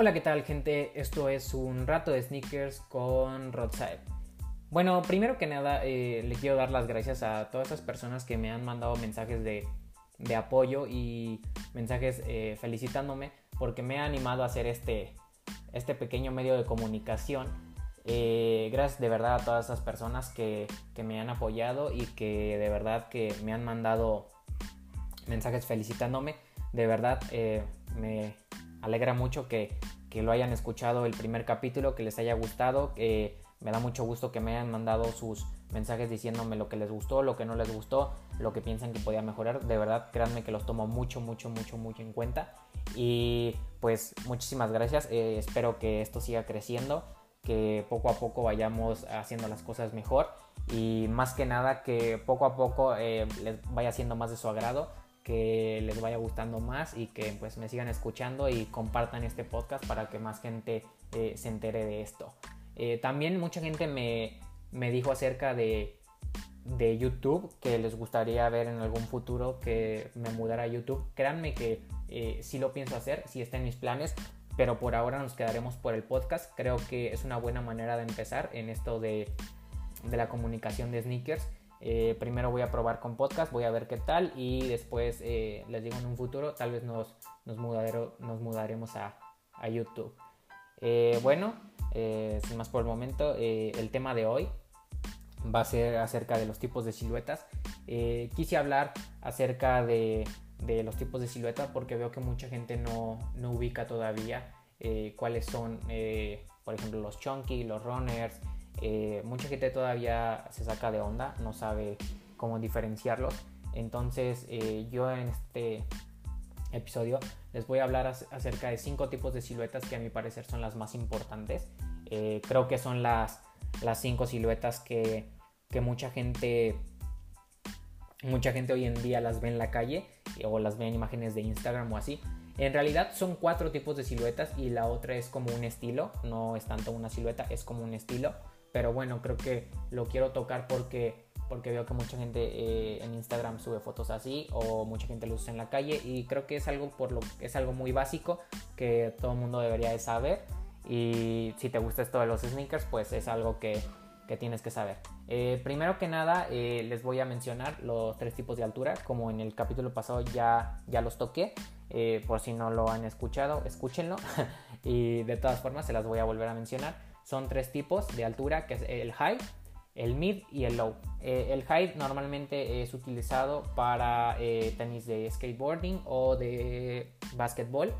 Hola, ¿qué tal, gente? Esto es un rato de sneakers con Rodside. Bueno, primero que nada, eh, le quiero dar las gracias a todas esas personas que me han mandado mensajes de, apoyo y mensajes eh, felicitándome porque me ha animado a hacer este, este pequeño medio de comunicación. Eh, gracias de verdad a todas esas personas que, que, me han apoyado y que de verdad que me han mandado mensajes felicitándome. De verdad me alegra mucho que, que, lo hayan escuchado el primer capítulo, que les haya gustado. me da mucho gusto que me hayan mandado sus mensajes diciéndome lo que les gustó, lo que no les gustó, lo que piensan que podía mejorar. De verdad, créanme que los tomo mucho, mucho, mucho, mucho en cuenta. Y pues muchísimas gracias. Eh, espero que esto siga creciendo, que poco a poco vayamos haciendo las cosas mejor y más que nada que poco a poco eh, les vaya siendo más de su agrado que les vaya gustando más y que pues me sigan escuchando y compartan este podcast para que más gente eh, se entere de esto. Eh, también mucha gente me, me dijo acerca de, de, YouTube que les gustaría ver en algún futuro que me mudara a YouTube. Créanme que eh, sí lo pienso hacer, sí está en mis planes, pero por ahora nos quedaremos por el podcast. Creo que es una buena manera de empezar en esto de, de la comunicación de sneakers. Eh, primero voy a probar con podcast, voy a ver qué tal y después eh, les digo en un futuro tal vez nos, mudaremos a, YouTube. Eh, bueno, sin más por el momento, el tema de hoy va a ser acerca de los tipos de siluetas. quise hablar acerca de, los tipos de siluetas porque veo que mucha gente no, no ubica todavía cuáles son, por ejemplo, los chunky, los runners, eh, mucha gente todavía se saca de onda, no sabe cómo diferenciarlos. Entonces eh, yo en este episodio les voy a hablar acerca de cinco tipos de siluetas que a mi parecer son las más importantes. Eh, creo que son las, las cinco siluetas que, que, mucha gente mucha gente hoy en día las ve en la calle o las ve en imágenes de Instagram o así. En realidad son cuatro tipos de siluetas y la otra es como un estilo, no es tanto una silueta, es como un estilo. Pero bueno, creo que lo quiero tocar porque, porque veo que mucha gente eh, en Instagram sube fotos así o mucha gente lo usa en la calle y creo que es algo, por lo, es algo muy básico que todo mundo debería de saber. Y si te gusta esto de los sneakers, pues es algo que, que tienes que saber. Eh, primero que nada, eh, les voy a mencionar los tres tipos de altura. Como en el capítulo pasado ya, ya los toqué. por si no lo han escuchado, escúchenlo. y de todas formas se las voy a volver a mencionar. Son tres tipos de altura, que es el high, el mid y el low. Eh, el high normalmente es utilizado para eh, tenis de skateboarding o de basketball.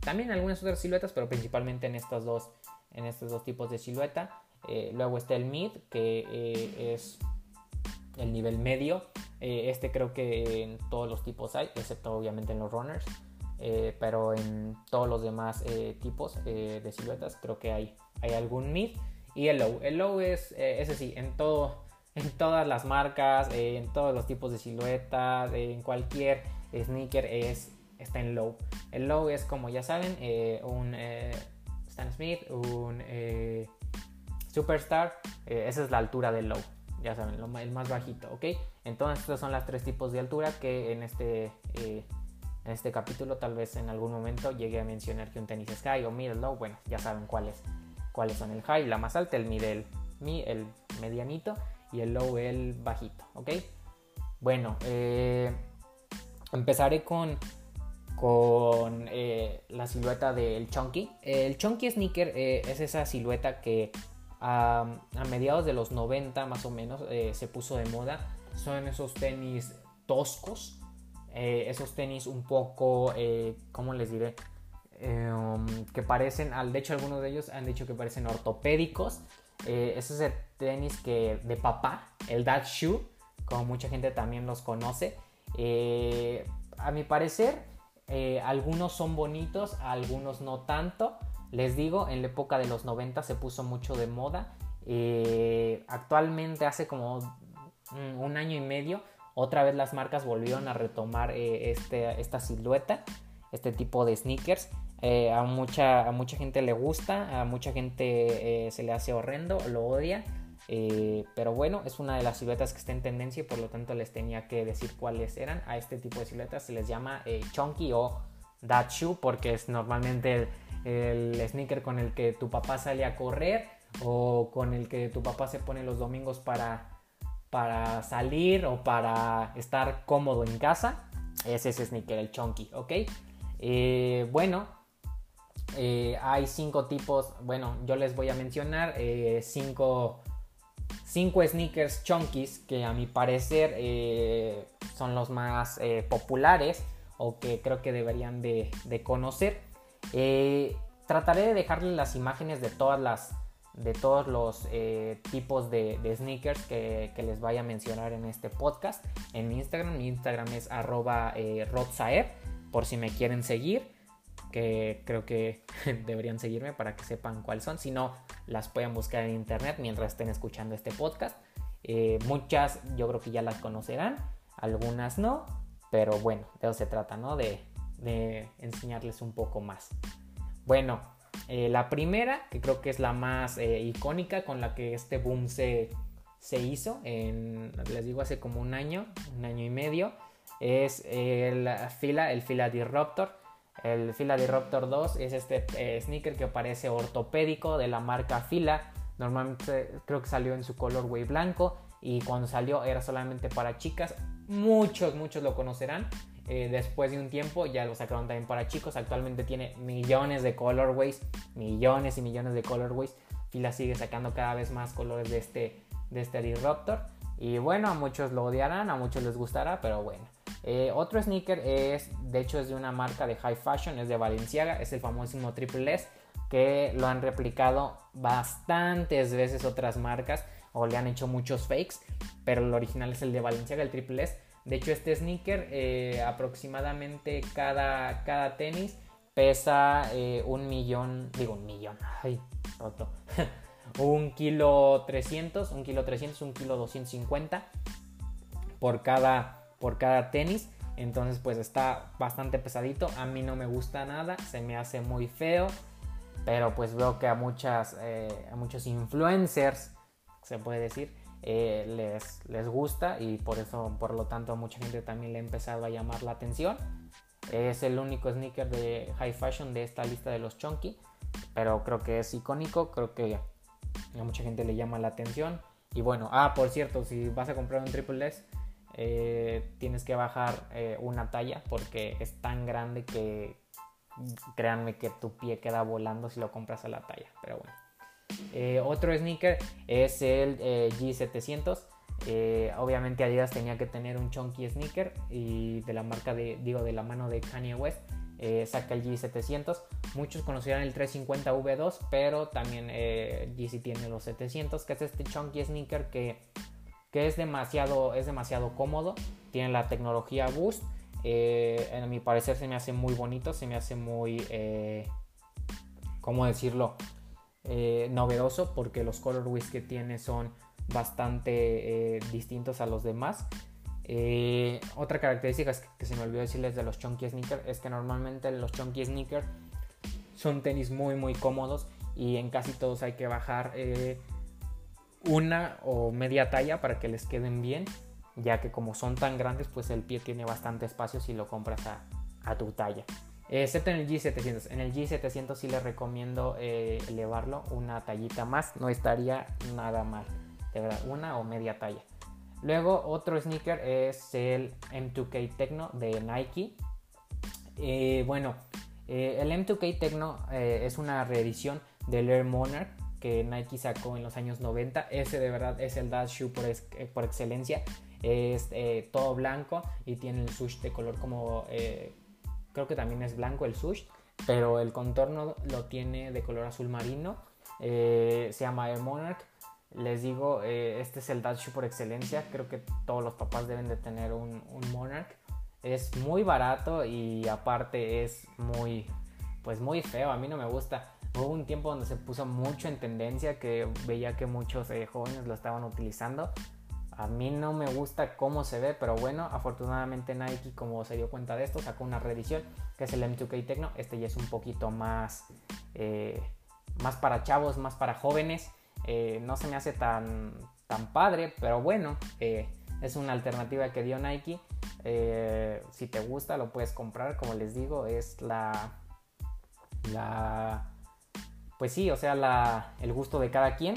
También algunas otras siluetas, pero principalmente en estos dos, en estos dos tipos de silueta. Eh, luego está el mid, que es el nivel medio. este creo que en todos los tipos hay, excepto obviamente en los runners. Pero en todos los demás tipos de siluetas creo que hay hay algún mid y el low. El low es, eh, ese sí, en todo, en todas las marcas, eh, en todos los tipos de siluetas, en cualquier sneaker es, está en low. El low es como ya saben, eh, un Stan Smith, un Superstar, esa es la altura del low. Ya saben, el más bajito, ¿ok? Entonces, estos son los tres tipos de altura que en este en este capítulo tal vez en algún momento llegue a mencionar que un tenis sky o middle low, bueno, ya saben cuál es cuáles son el high, la más alta, el middle, mi, el medianito y el low, el bajito, ¿ok? Bueno, eh, empezaré con, con eh, la silueta del chunky. El chunky sneaker eh, es esa silueta que a mediados de los 90 más o menos se puso de moda. Son esos tenis toscos, esos tenis un poco, ¿cómo les diré? Em, que parecen, de hecho algunos de ellos han dicho que parecen ortopédicos. Eh, ese es el tenis que, de papá, el dad shoe, como mucha gente también los conoce. Eh, a mi parecer, eh, algunos son bonitos, algunos no tanto. Les digo, en la época de los 90 se puso mucho de moda. actualmente, hace como un año y medio, otra vez las marcas volvieron a retomar este, esta silueta, este tipo de sneakers. Eh, a, mucha, a mucha gente le gusta, a mucha gente eh, se le hace horrendo, lo odia. Eh, pero bueno, es una de las siluetas que está en tendencia y por lo tanto les tenía que decir cuáles eran. A este tipo de siluetas se les llama chunky o That Shoe porque es normalmente el, el sneaker con el que tu papá sale a correr o con el que tu papá se pone los domingos para, para salir o para estar cómodo en casa. Es ese sneaker, el chunky, ¿ok? Eh, bueno, eh, hay cinco tipos, bueno, yo les voy a mencionar eh, cinco, cinco, sneakers chunkies que a mi parecer son los más populares o que creo que deberían de, conocer. trataré de dejarles las imágenes de todas las de todos los eh, tipos de, sneakers que, les vaya a mencionar en este podcast en Instagram. Mi Instagram es arroba eh, por si me quieren seguir, que creo que deberían seguirme para que sepan cuáles son. Si no, las pueden buscar en internet mientras estén escuchando este podcast. Eh, muchas yo creo que ya las conocerán, algunas no, pero bueno, de eso se trata, ¿no? De enseñarles un poco más. Bueno, eh, la primera, que creo que es la más eh, icónica con la que este boom se, hizo, en, les digo, hace como un año, un año y medio, es el Fila, el Fila Disruptor. El Fila Disruptor 2 es este eh, sneaker que parece ortopédico de la marca Fila. Normalmente creo que salió en su colorway blanco y cuando salió era solamente para chicas. Muchos, muchos lo conocerán. Eh, después de un tiempo ya lo sacaron también para chicos. Actualmente tiene millones de colorways, millones y millones de colorways. Fila sigue sacando cada vez más colores de este, de este Disruptor. Y bueno, a muchos lo odiarán, a muchos les gustará, pero bueno. Eh, otro sneaker es, de hecho es de una marca de high fashion, es de Valenciaga, es el famosísimo Triple S, que lo han replicado bastantes veces otras marcas o le han hecho muchos fakes, pero el original es el de Valenciaga, el Triple S de hecho, este sneaker eh, aproximadamente cada, cada tenis pesa eh, un millón, digo un millón, ay, roto. un kilo 300, un kilo 300, un kilo 250 por cada, por cada tenis. Entonces pues está bastante pesadito. A mí no me gusta nada, se me hace muy feo. Pero pues veo que a, muchas, eh, a muchos influencers, se puede decir, eh, les, les gusta y por eso, por lo tanto, a mucha gente también le ha empezado a llamar la atención. Es el único sneaker de high fashion de esta lista de los chunky, pero creo que es icónico, creo que a mucha gente le llama la atención. Y bueno, ah, por cierto, si vas a comprar un Triple S, eh, tienes que bajar eh, una talla porque es tan grande que créanme que tu pie queda volando si lo compras a la talla. Pero bueno. Eh, otro sneaker es el eh, G700. Eh, obviamente Adidas tenía que tener un chunky sneaker y de la marca de, digo, de la mano de Kanye West. saca el G700. Muchos conocerán el 350 V2, pero también GC tiene los 700, que es este chunky sneaker que, que es, demasiado, es demasiado cómodo. Tiene la tecnología Boost. a mi parecer se me hace muy bonito, se me hace muy... ¿Cómo decirlo? Eh, novedoso porque los colorways que tiene son bastante eh, distintos a los demás. Eh, otra característica que se me olvidó decirles de los chunky sneakers es que normalmente los chunky sneakers son tenis muy muy cómodos y en casi todos hay que bajar una o media talla para que les queden bien ya que como son tan grandes pues el pie tiene bastante espacio si lo compras a tu talla. Excepto en el G700. En el G700 sí les recomiendo eh, elevarlo una tallita más. No estaría nada mal. De verdad, una o media talla. Luego otro sneaker es el M2K Tecno de Nike. Eh, bueno, eh, el M2K Tecno es una reedición del Air Monarch que Nike sacó en los años 90. Ese de verdad es el Dash Shoe por, por excelencia. Es todo blanco y tiene el sush de color como creo que también es blanco el sush, pero el contorno lo tiene de color azul marino. Eh, se llama Air Monarch. Les digo, eh, este es el Dash por excelencia. Creo que todos los papás deben de tener un, Monarch. Es muy barato y aparte es muy, pues muy feo. A mí no me gusta. Hubo un tiempo donde se puso mucho en tendencia que veía que muchos eh, jóvenes lo estaban utilizando. A mí no me gusta cómo se ve, pero bueno, afortunadamente Nike, como se dio cuenta de esto, sacó una reedición que es el M2K Tecno. Este ya es un poquito más, eh, más para chavos, más para jóvenes. Eh, no se me hace tan, tan padre, pero bueno, eh, es una alternativa que dio Nike. si te gusta, lo puedes comprar. Como les digo, es la. La. Pues sí, o sea, el gusto de cada quien.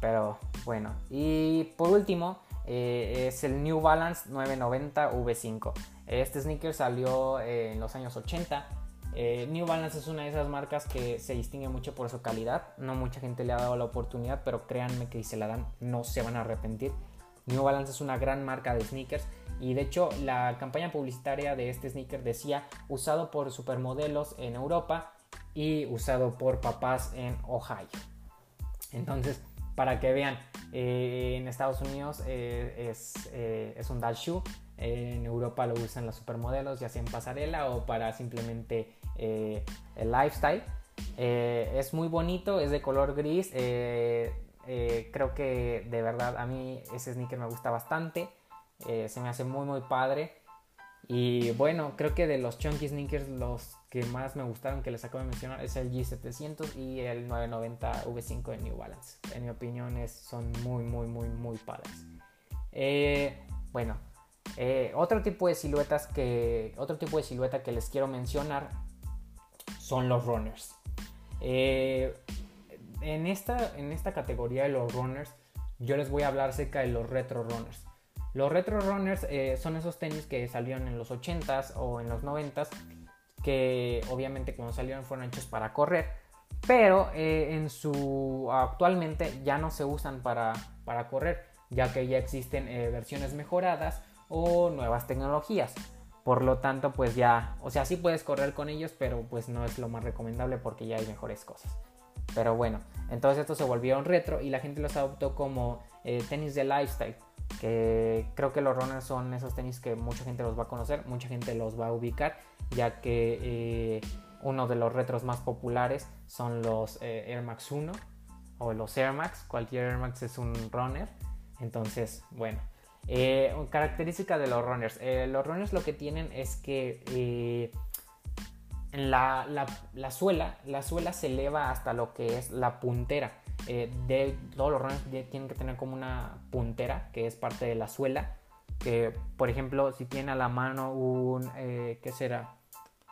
Pero bueno. Y por último, es el New Balance 990 V5. Este sneaker salió en los años 80 eh, New Balance es una de esas marcas que se distingue mucho por su calidad. No mucha gente le ha dado la oportunidad, pero créanme que si se la dan no se van a arrepentir. New Balance es una gran marca de sneakers y de hecho la campaña publicitaria de este sneaker decía usado por supermodelos en Europa y usado por papás en Ohio. Entonces, para que vean, eh, en Estados Unidos eh, es, es, un dash shoe, en Europa lo usan los supermodelos, ya sea en pasarela o para simplemente eh, el lifestyle. Eh, es muy bonito, es de color gris. Eh, creo que de verdad a mí ese sneaker me gusta bastante. se me hace muy muy padre. Y bueno, creo que de los chunky sneakers los que más me gustaron que les acabo de mencionar es el G700 y el 990 V5 de New Balance. En mi opinión es, son muy muy muy muy padres. bueno, otro tipo de siluetas que otro tipo de silueta que les quiero mencionar son los runners. Eh, en, esta, en esta categoría de los runners, yo les voy a hablar acerca de los retro runners. Los retro runners eh, son esos tenis que salieron en los 80s o en los 90s, que obviamente cuando salieron fueron hechos para correr, pero eh, en su actualmente ya no se usan para, para correr, ya que ya existen versiones mejoradas o nuevas tecnologías. Por lo tanto, pues ya, o sea, sí puedes correr con ellos, pero pues no es lo más recomendable porque ya hay mejores cosas. Pero bueno, entonces estos se volvieron retro y la gente los adoptó como eh, tenis de lifestyle. Que creo que los runners son esos tenis que mucha gente los va a conocer, mucha gente los va a ubicar, ya que eh, uno de los retros más populares son los eh, Air Max 1 o los Air Max. Cualquier Air Max es un runner. Entonces, bueno, característica de los runners. Los runners lo que tienen es que eh, la, la, suela, la suela se eleva hasta lo que es la puntera. de, todos los runners tienen que tener como una puntera que es parte de la suela. Que, por ejemplo, si tiene a la mano un, ¿qué será?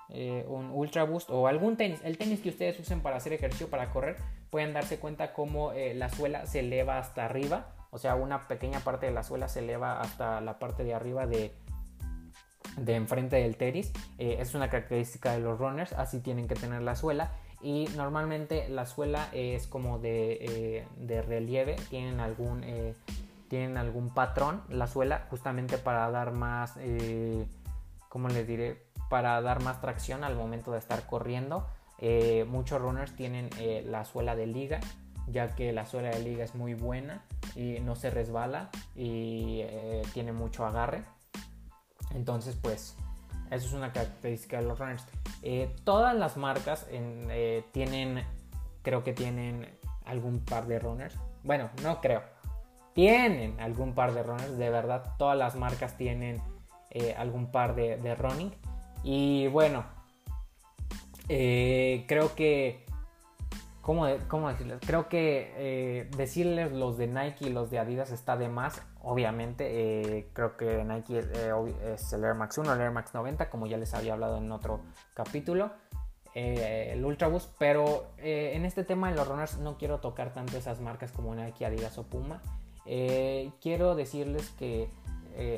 un Ultra Boost o algún tenis, el tenis que ustedes usen para hacer ejercicio, para correr, pueden darse cuenta cómo la suela se eleva hasta arriba o sea, una pequeña parte de la suela se eleva hasta la parte de arriba de, de enfrente del tenis. Eh, es una característica de los runners, así tienen que tener la suela. Y normalmente la suela es como de, eh, relieve, tienen algún, eh, tienen algún patrón la suela justamente para dar más, ¿cómo les diré? Para dar más tracción al momento de estar corriendo. muchos runners tienen la suela de liga, ya que la suela de liga es muy buena y no se resbala y eh, tiene mucho agarre. Entonces, pues, eso es una característica de los runners. Eh, todas las marcas eh, tienen, creo que tienen algún par de runners. Bueno, no creo. Tienen algún par de runners, de verdad. Todas las marcas tienen algún par de, de running. Y bueno, creo que ¿Cómo, decirles? Creo que eh, decirles los de Nike y los de Adidas está de más. Obviamente, eh, creo que Nike eh, es, el Air Max 1, el Air Max 90, como ya les había hablado en otro capítulo. el Ultra Boost, pero en este tema de los runners no quiero tocar tanto esas marcas como Nike, Adidas o Puma. quiero decirles que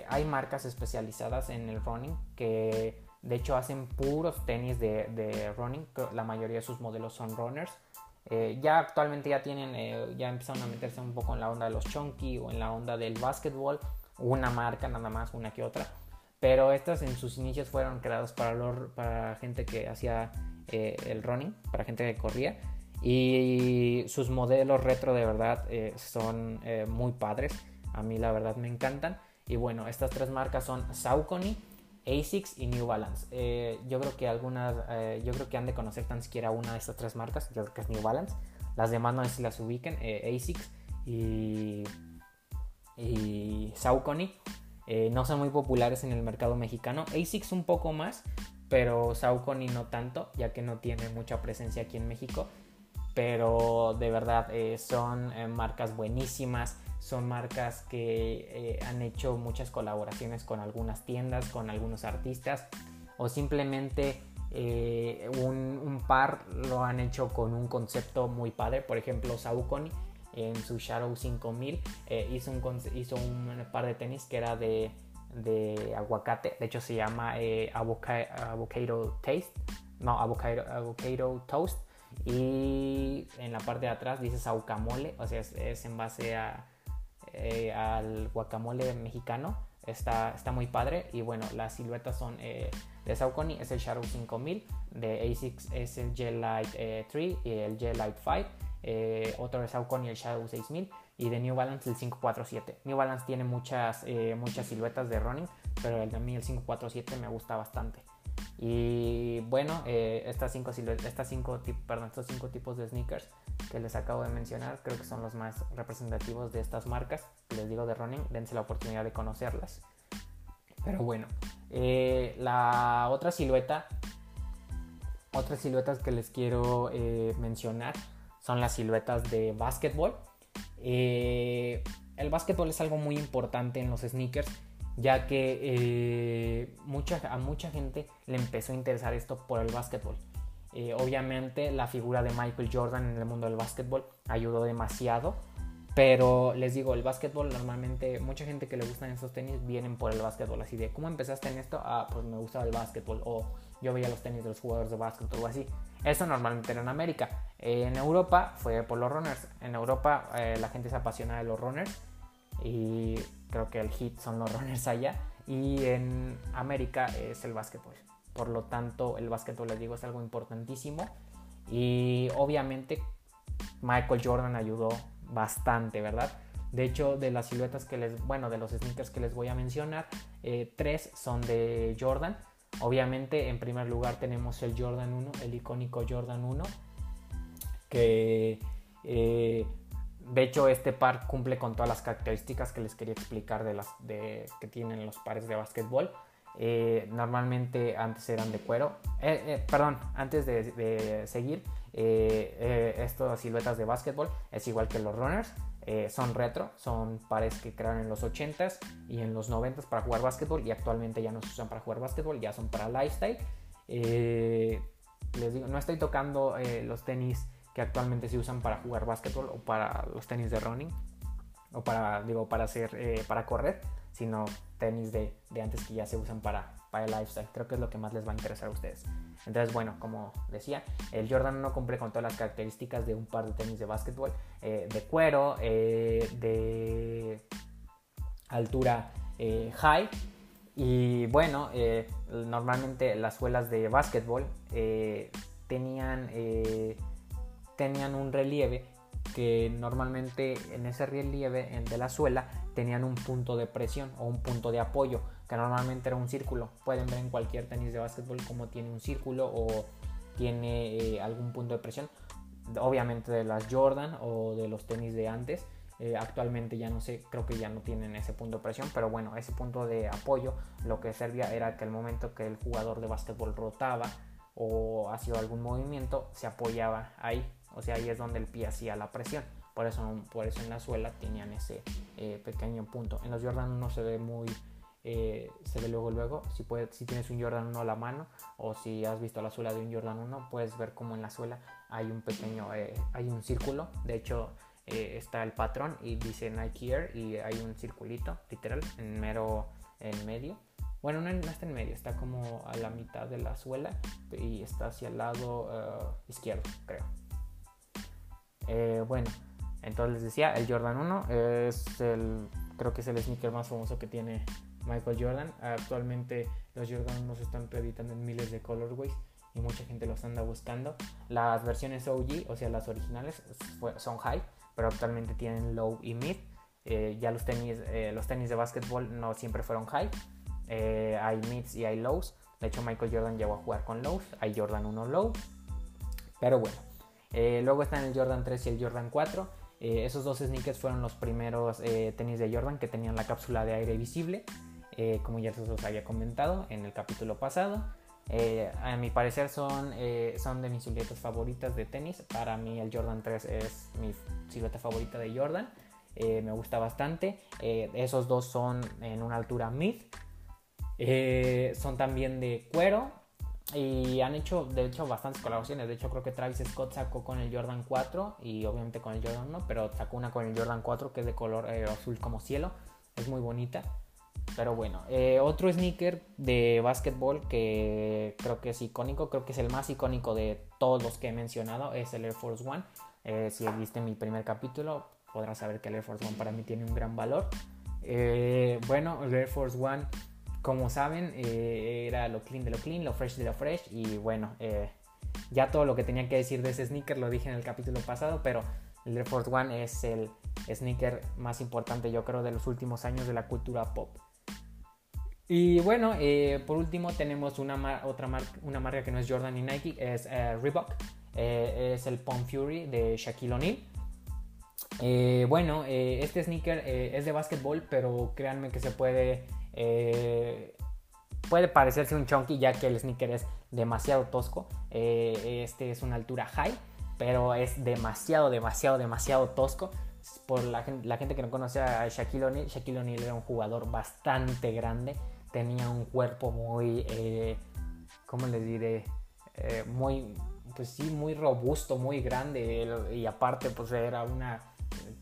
hay marcas especializadas en el running que de hecho hacen puros tenis de running. La mayoría de sus modelos son runners. Eh, ya actualmente ya tienen, eh, ya empezaron a meterse un poco en la onda de los chunky o en la onda del básquetbol, una marca nada más, una que otra. Pero estas en sus inicios fueron creadas para, para gente que hacía eh, el running, para gente que corría. Y sus modelos retro de verdad son muy padres. A mí la verdad me encantan. Y bueno, estas tres marcas son Saucony, ASICS y New Balance. Eh, yo creo que algunas, eh, yo creo que han de conocer tan siquiera una de estas tres marcas, yo creo que es New Balance. Las demás no sé si las ubiquen, eh, ASICS y, y Saucony. no son muy populares en el mercado mexicano. ASICS un poco más, pero Saucony no tanto, ya que no tiene mucha presencia aquí en México. Pero de verdad son marcas buenísimas son marcas que han hecho muchas colaboraciones con algunas tiendas, con algunos artistas o simplemente eh, un, par lo han hecho con un concepto muy padre. Por ejemplo, Saucony en su Shadow 5000 eh, hizo, un, hizo un par de tenis que era de, aguacate. De hecho, se llama eh, avocado, Taste. No, avocado, Toast. Y en la parte de atrás dice saucamole. O sea, es, en base a, al guacamole mexicano. Está, está muy padre. Y bueno, las siluetas son de Saucony es el Shadow 5000, de ASICS es el Gel Light 3 eh, y el Light 5, eh, otro de Saucony el Shadow 6000 y de New Balance el 547. New Balance tiene muchas, eh, muchas siluetas de running, pero el de mí el 547 me gusta bastante. Y bueno, estas cinco, estas cinco, perdón, estos cinco tipos de sneakers que les acabo de mencionar creo que son los más representativos de estas marcas. Les digo de running, dense la oportunidad de conocerlas. Pero bueno, eh, la otra silueta, otras siluetas que les quiero eh, mencionar son las siluetas de básquetbol. Eh, el básquetbol es algo muy importante en los sneakers, ya que mucha, a mucha gente le empezó a interesar esto por el básquetbol. obviamente la figura de Michael Jordan en el mundo del básquetbol ayudó demasiado pero les digo, el básquetbol normalmente, mucha gente que le gustan esos tenis vienen por el básquetbol. Así de, ¿cómo empezaste en esto? Ah, pues me gustaba el básquetbol. O yo veía los tenis de los jugadores de básquetbol o así. Eso normalmente era en América. en Europa fue por los runners. En Europa eh, la gente se apasiona de los runners. Y creo que el hit son los runners allá. Y en América es el básquetbol. Por lo tanto, el básquetbol, les digo, es algo importantísimo. Y obviamente Michael Jordan ayudó bastante, ¿verdad? De hecho, de las siluetas que les, bueno, de los sneakers que les voy a mencionar, eh, tres son de Jordan. Obviamente, en primer lugar tenemos el Jordan 1, el icónico Jordan 1, que eh, de hecho este par cumple con todas las características que les quería explicar de las de, que tienen los pares de básquetbol. Eh, normalmente antes eran de cuero. perdón, antes de seguir, eh, eh, estas siluetas de básquetbol es igual que los runners. Eh, son retro, son pares que crearon en los 80s y en los 90s para jugar básquetbol y actualmente ya no se usan para jugar básquetbol, ya son para lifestyle. les digo, no estoy tocando los tenis que actualmente se usan para jugar básquetbol o para los tenis de running o para, digo, para hacer, para correr, sino tenis de, de antes que ya se usan para, para el lifestyle. Creo que es lo que más les va a interesar a ustedes. Entonces, bueno, como decía, el Jordan no cumple con todas las características de un par de tenis de básquetbol, eh, de cuero, eh, de altura eh, high. Y bueno, normalmente las suelas de básquetbol tenían, tenían un relieve que normalmente en ese relieve de la suela tenían un punto de presión o un punto de apoyo que normalmente era un círculo. Pueden ver en cualquier tenis de básquetbol como tiene un círculo o tiene eh, algún punto de presión. Obviamente de las Jordan o de los tenis de antes. Eh, actualmente ya no sé, creo que ya no tienen ese punto de presión, pero bueno, ese punto de apoyo lo que servía era que el momento que el jugador de básquetbol rotaba o hacía algún movimiento, se apoyaba ahí. O sea, ahí es donde el pie hacía la presión. Por eso, por eso en la suela tenían ese eh, pequeño punto. En los Jordan no se ve muy eh, se ve luego luego. Si, puedes, si tienes un Jordan 1 a la mano o si has visto la suela de un Jordan 1, puedes ver como en la suela hay un pequeño, eh, hay un círculo. De hecho, eh, está el patrón y dice Nike Air y hay un circulito, literal, en mero en medio. Bueno, no, está en medio, está como a la mitad de la suela y está hacia el lado izquierdo, creo. Bueno, entonces les decía, el Jordan 1 es el, creo que es el sneaker más famoso que tiene Michael Jordan. Actualmente los Jordan no se están reeditando en miles de colorways y mucha gente los anda buscando. Las versiones OG, o sea, las originales, son high, pero actualmente tienen low y mid. Eh, ya los tenis, eh, los tenis de básquetbol no siempre fueron high. Eh, hay mids y hay lows. De hecho, Michael Jordan llegó a jugar con lows. Hay Jordan 1 low. Pero bueno. Luego están el Jordan 3 y el Jordan 4. esos dos sneakers fueron los primeros tenis de Jordan que tenían la cápsula de aire visible. Eh, como ya se los había comentado en el capítulo pasado. a mi parecer son, son de mis siluetas favoritas de tenis. Para mí el Jordan 3 es mi silueta favorita de Jordan. me gusta bastante. esos dos son en una altura mid. son también de cuero. Y han hecho, de hecho, bastantes colaboraciones. De hecho, creo que Travis Scott sacó con el Jordan 4 y obviamente con el Jordan 1, pero sacó una con el Jordan 4 que es de color eh, azul como cielo. Es muy bonita. Pero bueno, eh, otro sneaker de básquetbol que creo que es icónico, creo que es el más icónico de todos los que he mencionado, es el Air Force One. Eh, si viste mi primer capítulo, podrás saber que el Air Force One para mí tiene un gran valor. bueno, el Air Force One como saben, eh, era lo clean de lo clean, lo fresh de lo fresh. Y bueno, eh, ya todo lo que tenía que decir de ese sneaker lo dije en el capítulo pasado, pero el Air Force One es el sneaker más importante, yo creo, de los últimos años de la cultura pop. Y bueno, eh, por último tenemos una otra marca, una marca que no es Jordan ni Nike, es Reebok. es el Pump Fury de Shaquille O'Neal. bueno, este sneaker es de básquetbol, pero créanme que se puede eh, puede parecerse un chunky ya que el sneaker es demasiado tosco. Eh, este es una altura high, pero es demasiado, demasiado, demasiado tosco. Por la, gente que no conoce a Shaquille O'Neal, Shaquille O'Neal era un jugador bastante grande. Tenía un cuerpo muy, eh, ¿cómo les diré? Eh, muy, pues sí, muy robusto, muy grande. Y aparte, pues era una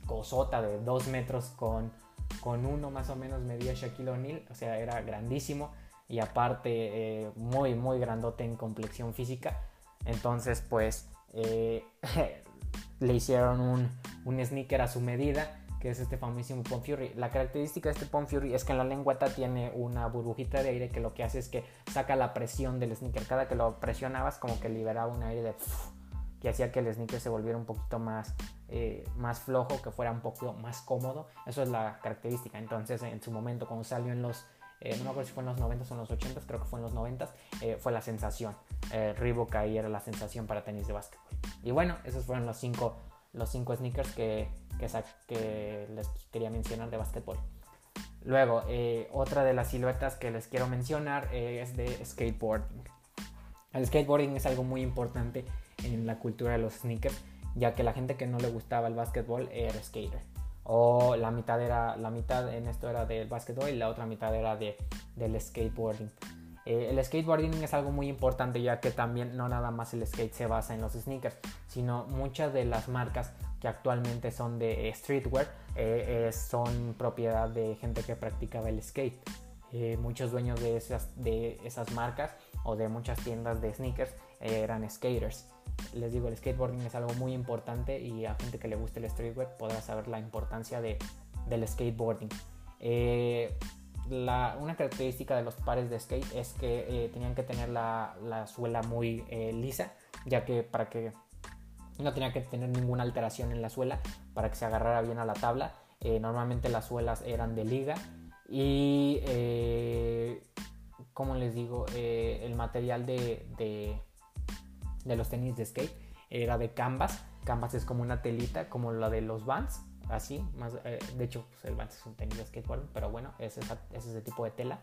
cosota de dos metros con con uno más o menos medía Shaquille O'Neal, o sea, era grandísimo y aparte eh, muy, muy grandote en complexión física. Entonces, pues eh, le hicieron un, un, sneaker a su medida, que es este famosísimo Pump Fury. La característica de este Pump Fury es que en la lengüeta tiene una burbujita de aire que lo que hace es que saca la presión del sneaker. Cada que lo presionabas, como que liberaba un aire de que hacía que el sneaker se volviera un poquito más, eh, más flojo, que fuera un poco más cómodo. Eso es la característica. Entonces, en su momento, cuando salió en los, eh, no me acuerdo si fue en los 90 o en los 80, creo que fue en los 90, eh, fue la sensación. Reebok ahí era la sensación para tenis de básquetbol. Y bueno, esos fueron los cinco, los cinco sneakers que, que, que les quería mencionar de básquetbol. Luego, otra de las siluetas que les quiero mencionar es de skateboarding. El skateboarding es algo muy importante en la cultura de los sneakers, ya que la gente que no le gustaba el básquetbol era skater. O la mitad era, la mitad en esto era del básquetbol y la otra mitad era de, del skateboarding. Eh, el skateboarding es algo muy importante ya que también no nada más el skate se basa en los sneakers, sino muchas de las marcas que actualmente son de streetwear eh, son propiedad de gente que practicaba el skate. Eh, muchos dueños de esas, de esas marcas o de muchas tiendas de sneakers eran skaters les digo, el skateboarding es algo muy importante y a gente que le guste el streetwear podrá saber la importancia de, del skateboarding. Eh, una característica de los pares de skate es que eh, tenían que tener la, suela muy eh, lisa, ya que para que no tenía que tener ninguna alteración en la suela para que se agarrara bien a la tabla. normalmente las suelas eran de liga y, como les digo, el material de de los tenis de skate era de canvas. Canvas es como una telita, como la de los Vans, así. Más, eh, de hecho, pues, el Vans es un tenis de skateboard, pero bueno, es, ese tipo de tela.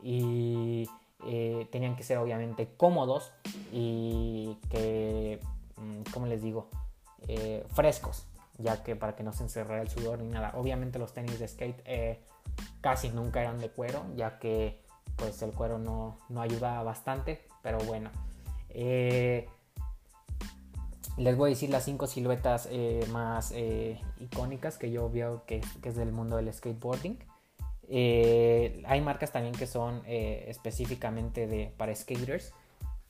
Y eh, tenían que ser obviamente cómodos y que, mm, ¿cómo les digo? Eh, frescos, ya que para que no se encerrara el sudor ni nada. Obviamente los tenis de skate casi nunca eran de cuero, ya que pues el cuero no, no ayuda bastante, pero bueno. Les voy a decir las cinco siluetas eh, más eh, icónicas que yo veo que, es del mundo del skateboarding. Eh, hay marcas también que son específicamente de, para skaters,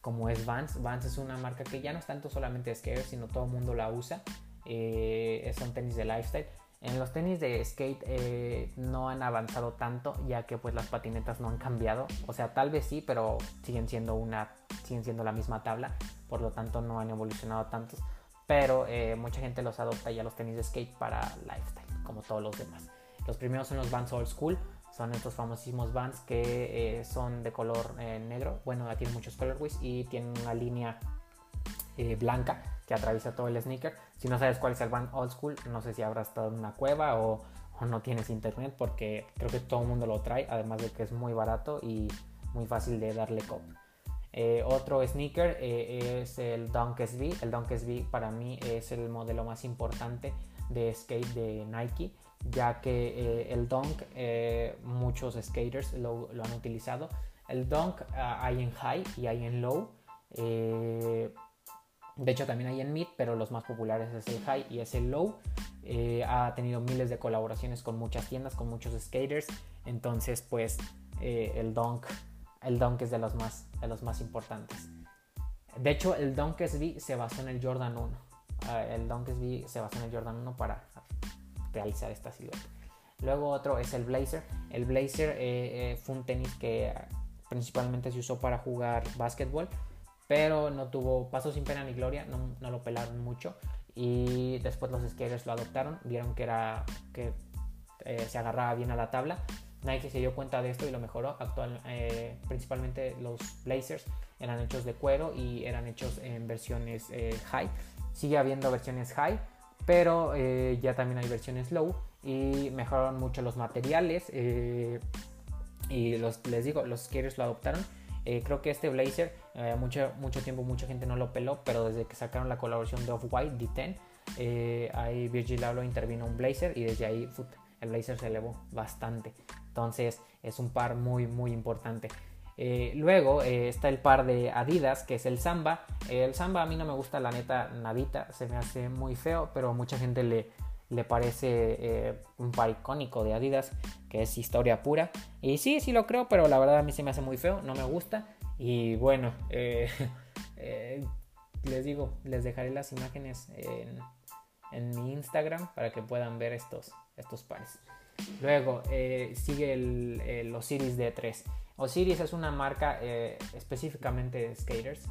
como es Vans. Vans es una marca que ya no es tanto solamente de skaters, sino todo el mundo la usa. son tenis de lifestyle. En los tenis de skate no han avanzado tanto, ya que pues las patinetas no han cambiado. O sea, tal vez sí, pero siguen siendo una, siguen siendo la misma tabla. Por lo tanto no han evolucionado tantos, pero eh, mucha gente los adopta ya los tenis de skate para lifestyle, como todos los demás. Los primeros son los Vans Old School, son estos famosísimos Vans que eh, son de color eh, negro, bueno, tienen muchos colorways y tienen una línea blanca que atraviesa todo el sneaker. Si no sabes cuál es el Vans Old School, no sé si habrás estado en una cueva o, o no tienes internet porque creo que todo el mundo lo trae, además de que es muy barato y muy fácil de darle cop. otro sneaker es el Dunk SB. El Dunk SB para mí es el modelo más importante de skate de Nike, ya que el Dunk muchos skaters lo, han utilizado. El Dunk ah, hay en high y hay en low. De hecho, también hay en mid, pero los más populares es el high y es el low. Eh, ha tenido miles de colaboraciones con muchas tiendas, con muchos skaters. Entonces, pues, eh, el Dunk, el Dunk es de los, más, de los más importantes. De hecho, el Dunk SB se basó en el Jordan 1. Ah, el Dunk SB se basó en el Jordan 1 para realizar esta silueta. Luego otro es el Blazer. El Blazer eh, fue un tenis que principalmente se usó para jugar básquetbol pero no tuvo paso sin pena ni gloria, no, lo pelaron mucho y después los skaters lo adoptaron, vieron que era que eh, se agarraba bien a la tabla. Nike se dio cuenta de esto y lo mejoró. Actual, eh, principalmente los Blazers eran hechos de cuero y eran hechos en versiones eh, high. Sigue habiendo versiones high, pero ya también hay versiones low y mejoraron mucho los materiales. y los, les digo, los skaters lo adoptaron eh, creo que este blazer, eh, mucho, mucho tiempo mucha gente no lo peló, pero desde que sacaron la colaboración de Off-White, D10, eh, ahí Virgil Abloh intervino un blazer y desde ahí el blazer se elevó bastante. Entonces es un par muy, muy importante. luego está el par de Adidas, que es el Samba. el Samba a mí no me gusta, la neta, nadita, se me hace muy feo, pero mucha gente le, le parece eh, un par icónico de Adidas, que es historia pura. Y sí, sí lo creo, pero la verdad a mí se me hace muy feo, no me gusta. Y bueno, eh, eh, les digo, les dejaré las imágenes en, mi Instagram para que puedan ver estos, estos pares. Luego sigue el, el, Osiris D3. Osiris es una marca específicamente de skaters.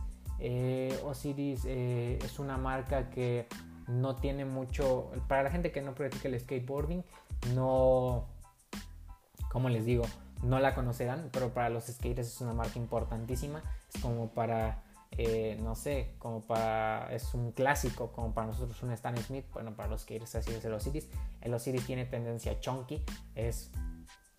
Osiris es una marca que no tiene mucho, para la gente que no practica el skateboarding, no, como les digo, no la conocerán, pero para los skaters es una marca importantísima, es como para, eh, no sé, como para, es un clásico, como para nosotros un Stan Smith, bueno, para los skaters así es el Osiris, el Osiris tiene tendencia chunky, es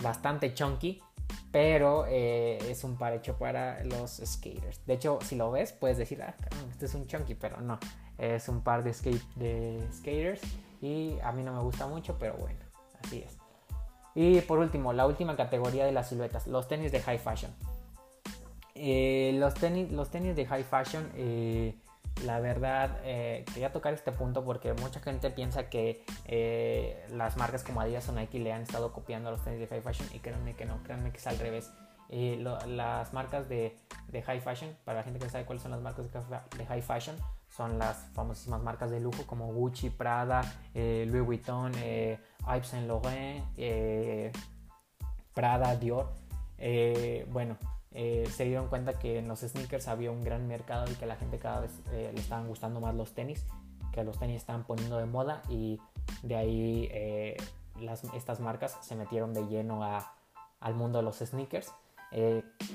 bastante chunky, pero eh, es un par hecho para los skaters. De hecho, si lo ves, puedes decir, ah, este es un chunky, pero no, es un par de, skate, de skaters y a mí no me gusta mucho, pero bueno, así es. Y por último, la última categoría de las siluetas, los tenis de high fashion. Eh, los, tenis, los tenis de high fashion, eh, la verdad, eh, quería tocar este punto porque mucha gente piensa que las marcas como Adidas o Nike le han estado copiando a los tenis de high fashion y créanme que no, créanme que es al revés. las marcas de, de, high fashion, para la gente que sabe cuáles son las marcas de high fashion, son las famosísimas marcas de lujo como Gucci, Prada, eh, Louis Vuitton, eh, Yves Saint Laurent, eh, Prada, Dior. bueno, se dieron cuenta que en los sneakers había un gran mercado y que a la gente cada vez le estaban gustando más los tenis, que los tenis estaban poniendo de moda y de ahí estas marcas se metieron de lleno al mundo de los sneakers.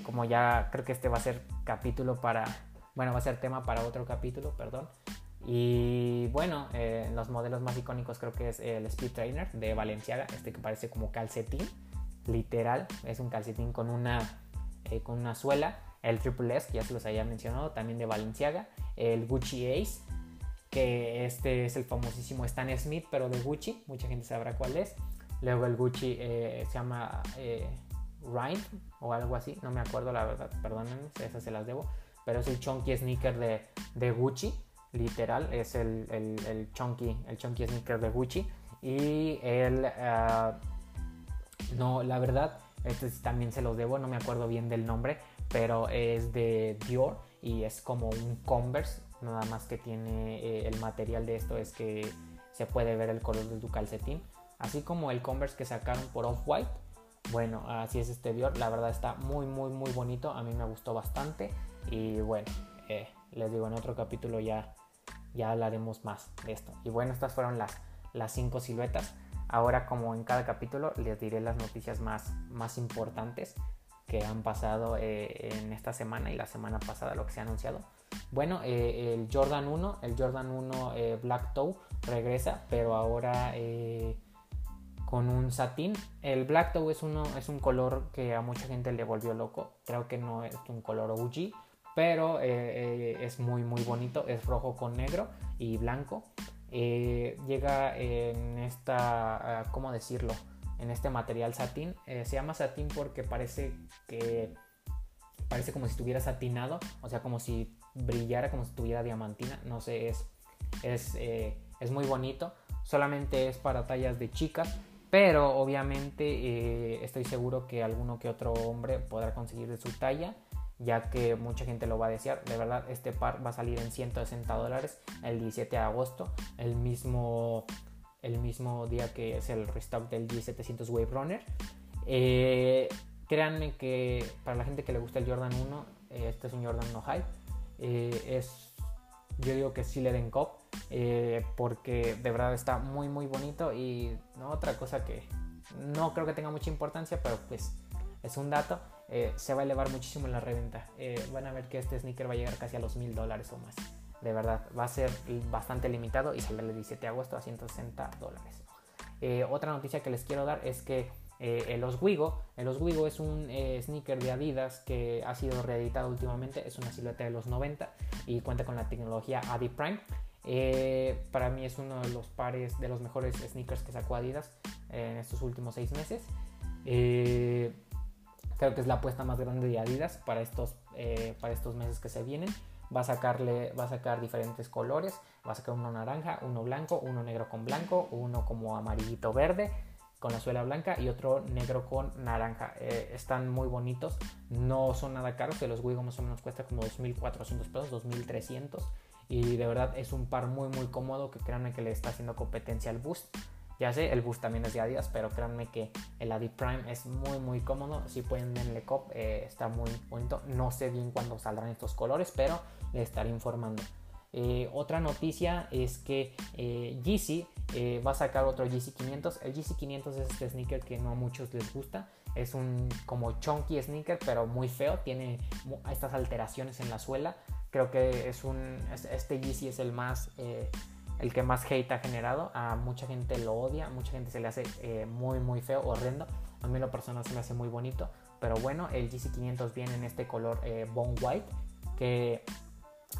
como ya creo que este va a ser capítulo para bueno, va a ser tema para otro capítulo, perdón. Y bueno, eh, los modelos más icónicos creo que es el Speed Trainer de Valenciaga, este que parece como calcetín, literal, es un calcetín con una, eh, con una suela. El Triple S, que ya se los había mencionado, también de Valenciaga. El Gucci Ace, que este es el famosísimo Stan Smith, pero de Gucci, mucha gente sabrá cuál es. Luego el Gucci eh, se llama Rhyme o algo así, no me acuerdo la verdad, perdónenme, esas se las debo pero es el chunky sneaker de, Gucci, literal, es el, el, chunky, el chunky sneaker de Gucci. Y el, ah, no, la verdad, este también se los debo, no me acuerdo bien del nombre, pero es de Dior y es como un Converse, nada más que tiene eh, el material de esto es que se puede ver el color de tu calcetín, así como el Converse que sacaron por Off-White. Bueno, así es este Dior, la verdad está muy muy muy bonito, a mí me gustó bastante. Y bueno, eh, les digo, en otro capítulo ya, ya hablaremos más de esto. Y bueno, estas fueron las, las cinco siluetas. Ahora, como en cada capítulo, les diré las noticias más, más importantes que han pasado eh, en esta semana y la semana pasada, lo que se ha anunciado. Bueno, eh, el Jordan 1, el Jordan 1 Black Toe regresa, pero ahora con un satín. El Black Toe es, uno, es un color que a mucha gente le volvió loco. Creo que no es un color OG pero es muy muy bonito, es rojo con negro y blanco. llega en esta, ah, ¿cómo decirlo? En este material satín. se llama satín porque parece que parece como si estuviera satinado, o sea, como si brillara, como si estuviera diamantina. No sé, es, es, es muy bonito. Solamente es para tallas de chicas pero obviamente eh, estoy seguro que alguno que otro hombre podrá conseguir de su talla, ya que mucha gente lo va a desear. De verdad, este par va a salir en 160 dólares el 17 de agosto, el mismo, el mismo día que es el restock del 1700 Wave Runner. Eh, créanme que para la gente que le gusta el Jordan 1, eh, este es un Jordan No High. es, yo digo que sí le den cop eh, porque de verdad está muy muy bonito y otra cosa que no creo que tenga mucha importancia, pero pues es un dato, eh, se va a elevar muchísimo en la reventa. Eh, van a ver que este sneaker va a llegar casi a los mil dólares o más. De verdad, va a ser bastante limitado y sale el 17 de agosto a 160 dólares. otra noticia que les quiero dar es que el Oswego, el Oswego es un sneaker de Adidas que ha sido reeditado últimamente, es una silueta de los 90 y cuenta con la tecnología Adi Prime. Eh, para mí es uno de los pares de los mejores sneakers que sacó Adidas en estos últimos seis meses. Eh, creo que es la apuesta más grande de Adidas para estos, eh, para estos meses que se vienen. Va a, sacarle, va a sacar diferentes colores. Va a sacar uno naranja, uno blanco, uno negro con blanco, uno como amarillito verde con la suela blanca y otro negro con naranja. están muy bonitos, no son nada caros, que los Wigo más o menos cuesta como 2.400 pesos, 2.300 y de verdad es un par muy muy cómodo que créanme que le está haciendo competencia al Boost. Ya sé, el Boost también es de Adidas, pero créanme que el Adi Prime es muy muy cómodo. Si pueden denle cop, eh, está muy bonito. No sé bien cuándo saldrán estos colores, pero les estaré informando. Eh, otra noticia es que eh, Yeezy eh, va a sacar otro GC 500. El GC 500 es este sneaker que no a muchos les gusta. Es un como chunky sneaker, pero muy feo. Tiene estas alteraciones en la suela. Creo que es un. Este GC es el más. Eh, el que más hate ha generado. A mucha gente lo odia. A mucha gente se le hace eh, muy, muy feo, horrendo. A mí lo personal se me hace muy bonito. Pero bueno, el GC500 viene en este color eh, bone white. Que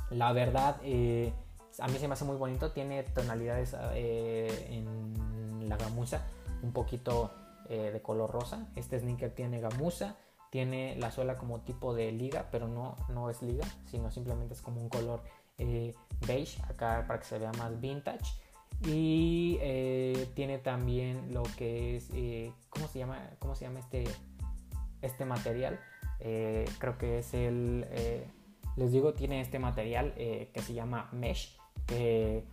la verdad a mí se me hace muy bonito. Tiene tonalidades en la gamuza. Un poquito de color rosa. Este sneaker tiene gamuza tiene la suela como tipo de liga, pero no, no es liga, sino simplemente es como un color eh, beige acá para que se vea más vintage. Y eh, tiene también lo que es, eh, ¿cómo se llama? ¿Cómo se llama este, este material? creo que es el, les digo, tiene este material que se llama mesh, que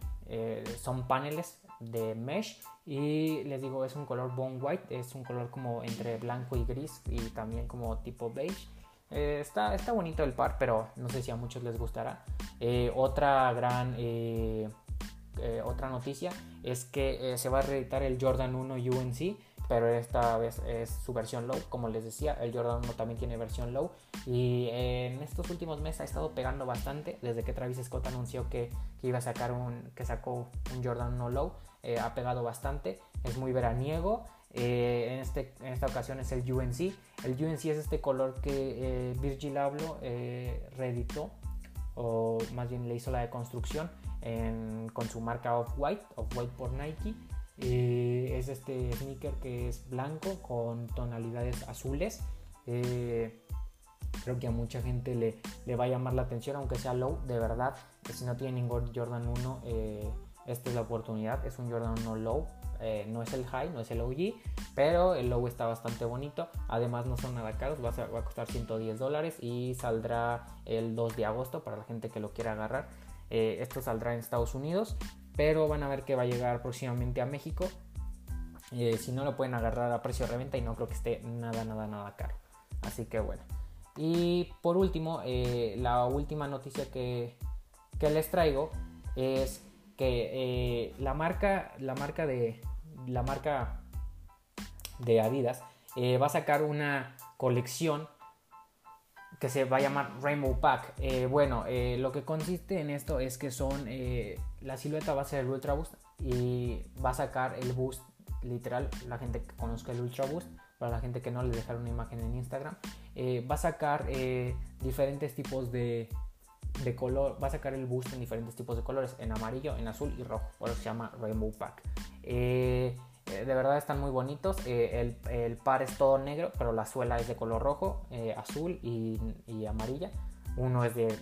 son paneles de mesh y les digo es un color bone white es un color como entre blanco y gris y también como tipo beige eh, está, está bonito el par pero no sé si a muchos les gustará eh, otra gran eh, otra noticia es que se va a reeditar el Jordan 1 UNC pero esta vez es su versión low. Como les decía, el Jordan 1 también tiene versión low. Y en estos últimos meses ha estado pegando bastante. Desde que Travis Scott anunció que, iba a sacar un, que sacó un Jordan 1 low, ha pegado bastante. Es muy veraniego. Eh, en, este, en esta ocasión es el UNC. El UNC es este color que eh, Virgil Abloh reeditó, o más bien le hizo la deconstrucción con su marca Off-White, Off-White por Nike. Eh, es este sneaker que es blanco con tonalidades azules. Eh, creo que a mucha gente le, le, va a llamar la atención, aunque sea low. De verdad, que si no tiene ningún Jordan 1, eh, esta es la oportunidad. Es un Jordan 1 low. No es el high, no es el OG, pero el low está bastante bonito. Además, no son nada caros, va a, va a costar 110 dólares y saldrá el 2 de agosto para la gente que lo quiera agarrar. esto saldrá en Estados Unidos pero van a ver que va a llegar próximamente a México. Eh, si no lo pueden agarrar a precio de reventa y no creo que esté nada, nada, nada caro. Así que bueno. Y por último, eh, la última noticia que, les traigo es que eh, la marca, la marca de la marca de Adidas va a sacar una colección que se va a llamar Rainbow Pack. Eh, bueno, eh, lo que consiste en esto es que son, eh, la silueta va a ser el Ultra Boost y va a sacar el Boost, literal, la gente que conozca el Ultra Boost para la gente que no les dejaron una imagen en Instagram. Eh, va a sacar eh, diferentes tipos de, de, color, va a sacar el boost en diferentes tipos de colores, en amarillo, en azul y rojo, por eso se llama Rainbow Pack. Eh, de verdad están muy bonitos, el, el, par es todo negro, pero la suela es de color rojo, azul y, amarilla. Uno es de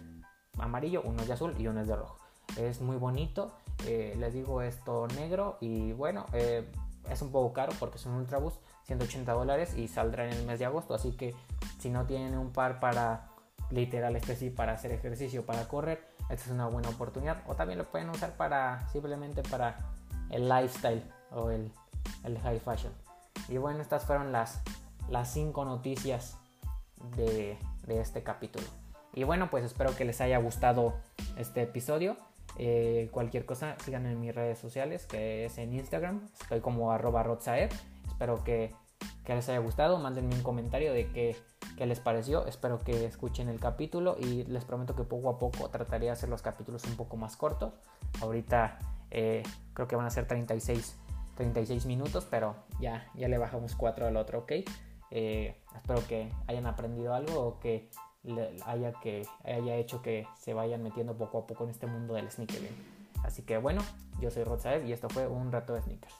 amarillo, uno es de azul y uno es de rojo. Es muy bonito, les digo es todo negro y bueno, es un poco caro porque es un Ultraboost, 180 dólares y saldrá en el mes de agosto. Así que si no tienen un par para literal este sí para hacer ejercicio, para correr, esta es una buena oportunidad. O también lo pueden usar para simplemente para el lifestyle o el, el high fashion. Y bueno, estas fueron las, las cinco noticias de, de este capítulo. Y bueno, pues espero que les haya gustado este episodio. Eh, cualquier cosa, síganme en mis redes sociales, que es en Instagram. Estoy como arroba Espero que, les haya gustado. Mándenme un comentario de qué, les pareció. Espero que escuchen el capítulo y les prometo que poco a poco trataré de hacer los capítulos un poco más cortos. Ahorita eh, creo que van a ser 36, 36 minutos, pero ya, ya le bajamos 4 al otro, ¿ok? Eh, espero que hayan aprendido algo o que haya, que haya hecho que se vayan metiendo poco a poco en este mundo del sneaker. Así que bueno, yo soy Rod y esto fue un rato de sneakers.